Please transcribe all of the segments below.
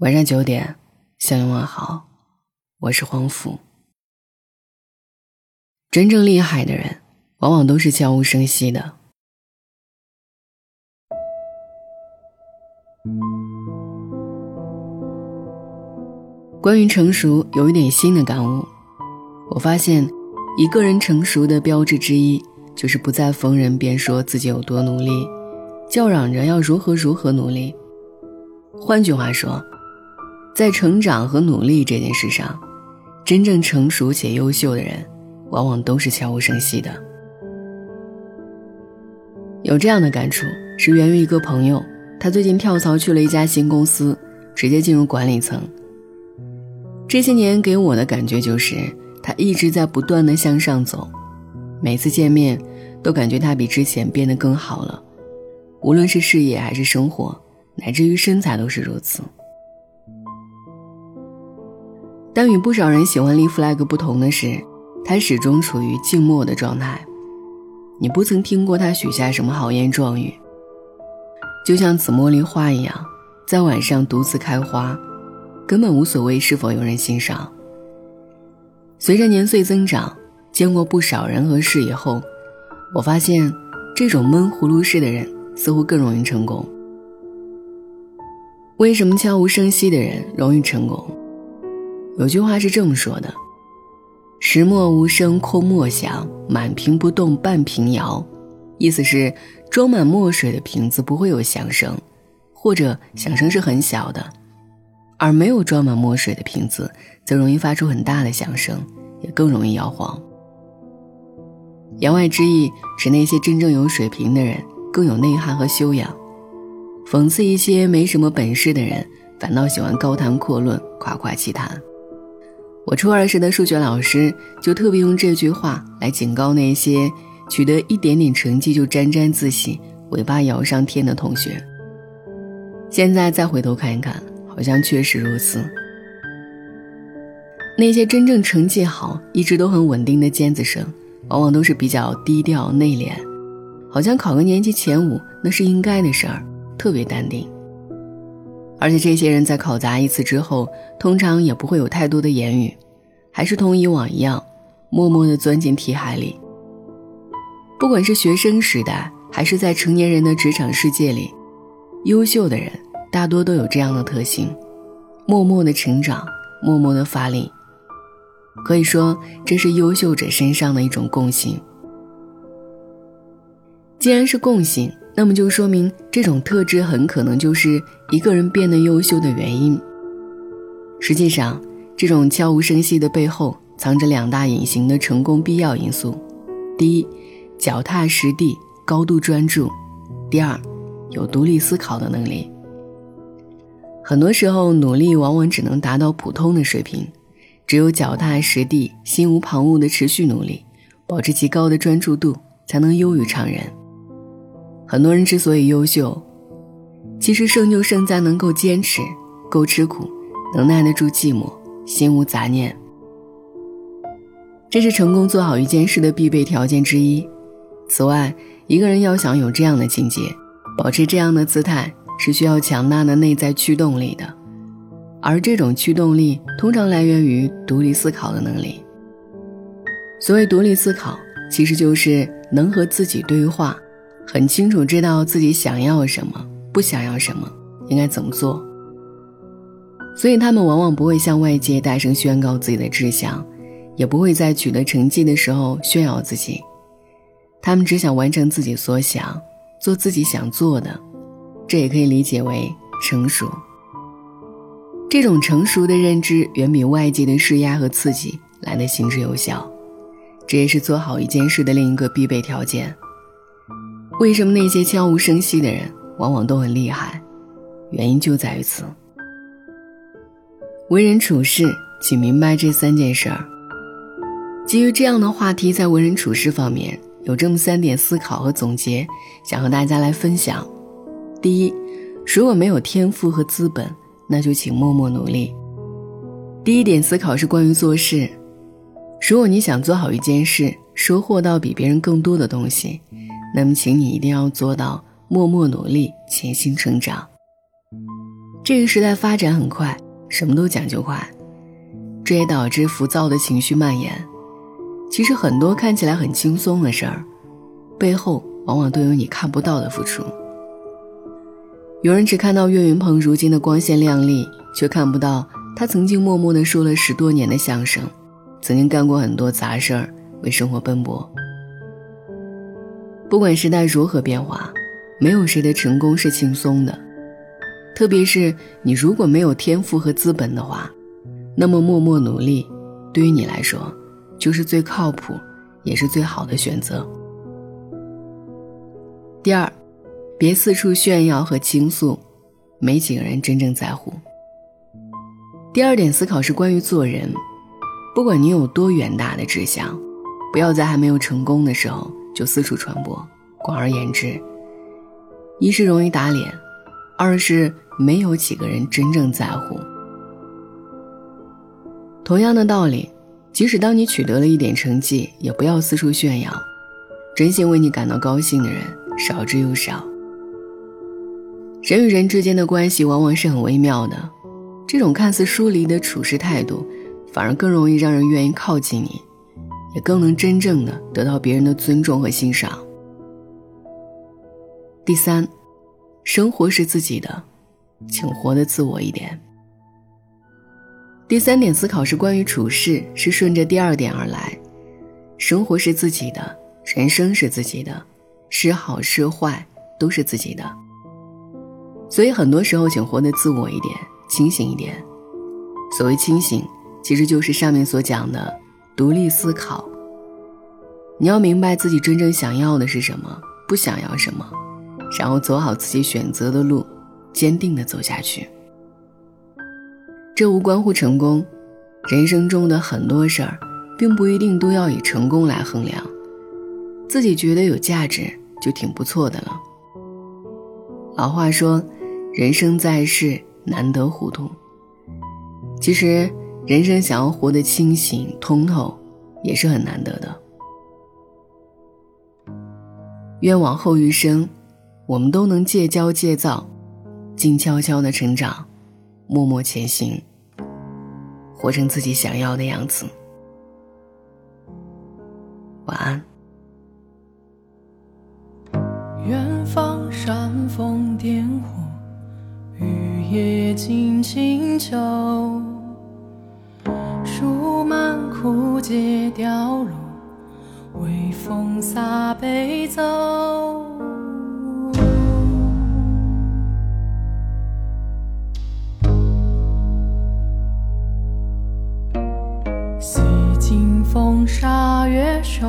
晚上九点，向你问好，我是黄甫。真正厉害的人，往往都是悄无声息的。关于成熟，有一点新的感悟。我发现，一个人成熟的标志之一，就是不再逢人便说自己有多努力，叫嚷着要如何如何努力。换句话说，在成长和努力这件事上，真正成熟且优秀的人，往往都是悄无声息的。有这样的感触，是源于一个朋友，他最近跳槽去了一家新公司，直接进入管理层。这些年给我的感觉就是，他一直在不断的向上走，每次见面，都感觉他比之前变得更好了，无论是事业还是生活。乃至于身材都是如此，但与不少人喜欢立 flag 不同的是，他始终处于静默的状态。你不曾听过他许下什么豪言壮语，就像紫茉莉花一样，在晚上独自开花，根本无所谓是否有人欣赏。随着年岁增长，见过不少人和事以后，我发现，这种闷葫芦式的人似乎更容易成功。为什么悄无声息的人容易成功？有句话是这么说的：“石墨无声空墨响，满瓶不动半瓶摇。”意思是装满墨水的瓶子不会有响声，或者响声是很小的；而没有装满墨水的瓶子，则容易发出很大的响声，也更容易摇晃。言外之意，指那些真正有水平的人更有内涵和修养。讽刺一些没什么本事的人，反倒喜欢高谈阔论、夸夸其谈。我初二时的数学老师就特别用这句话来警告那些取得一点点成绩就沾沾自喜、尾巴摇上天的同学。现在再回头看一看，好像确实如此。那些真正成绩好、一直都很稳定的尖子生，往往都是比较低调内敛，好像考个年级前五那是应该的事儿。特别淡定，而且这些人在考砸一次之后，通常也不会有太多的言语，还是同以往一样，默默地钻进题海里。不管是学生时代，还是在成年人的职场世界里，优秀的人大多都有这样的特性：默默的成长，默默的发力。可以说，这是优秀者身上的一种共性。既然是共性。那么就说明这种特质很可能就是一个人变得优秀的原因。实际上，这种悄无声息的背后藏着两大隐形的成功必要因素：第一，脚踏实地、高度专注；第二，有独立思考的能力。很多时候，努力往往只能达到普通的水平，只有脚踏实地、心无旁骛的持续努力，保持极高的专注度，才能优于常人。很多人之所以优秀，其实胜就胜在能够坚持，够吃苦，能耐得住寂寞，心无杂念。这是成功做好一件事的必备条件之一。此外，一个人要想有这样的境界，保持这样的姿态，是需要强大的内在驱动力的。而这种驱动力通常来源于独立思考的能力。所谓独立思考，其实就是能和自己对话。很清楚知道自己想要什么，不想要什么，应该怎么做。所以他们往往不会向外界大声宣告自己的志向，也不会在取得成绩的时候炫耀自己。他们只想完成自己所想，做自己想做的。这也可以理解为成熟。这种成熟的认知远比外界的施压和刺激来得行之有效，这也是做好一件事的另一个必备条件。为什么那些悄无声息的人往往都很厉害？原因就在于此。为人处事，请明白这三件事儿。基于这样的话题，在为人处事方面有这么三点思考和总结，想和大家来分享。第一，如果没有天赋和资本，那就请默默努力。第一点思考是关于做事。如果你想做好一件事，收获到比别人更多的东西。那么，请你一定要做到默默努力，潜心成长。这个时代发展很快，什么都讲究快，这也导致浮躁的情绪蔓延。其实很多看起来很轻松的事儿，背后往往都有你看不到的付出。有人只看到岳云鹏如今的光鲜亮丽，却看不到他曾经默默地说了十多年的相声，曾经干过很多杂事儿，为生活奔波。不管时代如何变化，没有谁的成功是轻松的。特别是你如果没有天赋和资本的话，那么默默努力，对于你来说，就是最靠谱，也是最好的选择。第二。别四处炫耀和倾诉，没几个人真正在乎。第二点思考是关于做人，不管你有多远大的志向，不要在还没有成功的时候就四处传播。广而言之，一是容易打脸，二是没有几个人真正在乎。同样的道理，即使当你取得了一点成绩，也不要四处炫耀。真心为你感到高兴的人少之又少。人与人之间的关系往往是很微妙的，这种看似疏离的处事态度，反而更容易让人愿意靠近你，也更能真正的得到别人的尊重和欣赏。第三，生活是自己的，请活得自我一点。第三点思考是关于处事，是顺着第二点而来。生活是自己的，人生是自己的，是好是坏都是自己的。所以很多时候，请活得自我一点，清醒一点。所谓清醒，其实就是上面所讲的独立思考。你要明白自己真正想要的是什么，不想要什么，然后走好自己选择的路，坚定的走下去。这无关乎成功，人生中的很多事儿，并不一定都要以成功来衡量。自己觉得有价值，就挺不错的了。老话说。人生在世，难得糊涂。其实，人生想要活得清醒通透，也是很难得的。愿往后余生，我们都能戒骄戒躁，静悄悄的成长，默默前行，活成自己想要的样子。晚安。远方煽风点火。雨夜静清秋，枯竭凋落，微风洒悲奏。洗尽风沙月瘦，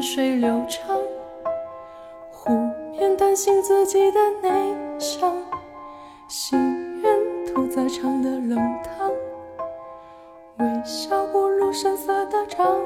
水流长，湖面担心自己的内向，心愿屠宰场的冷汤，微笑不露声色的张。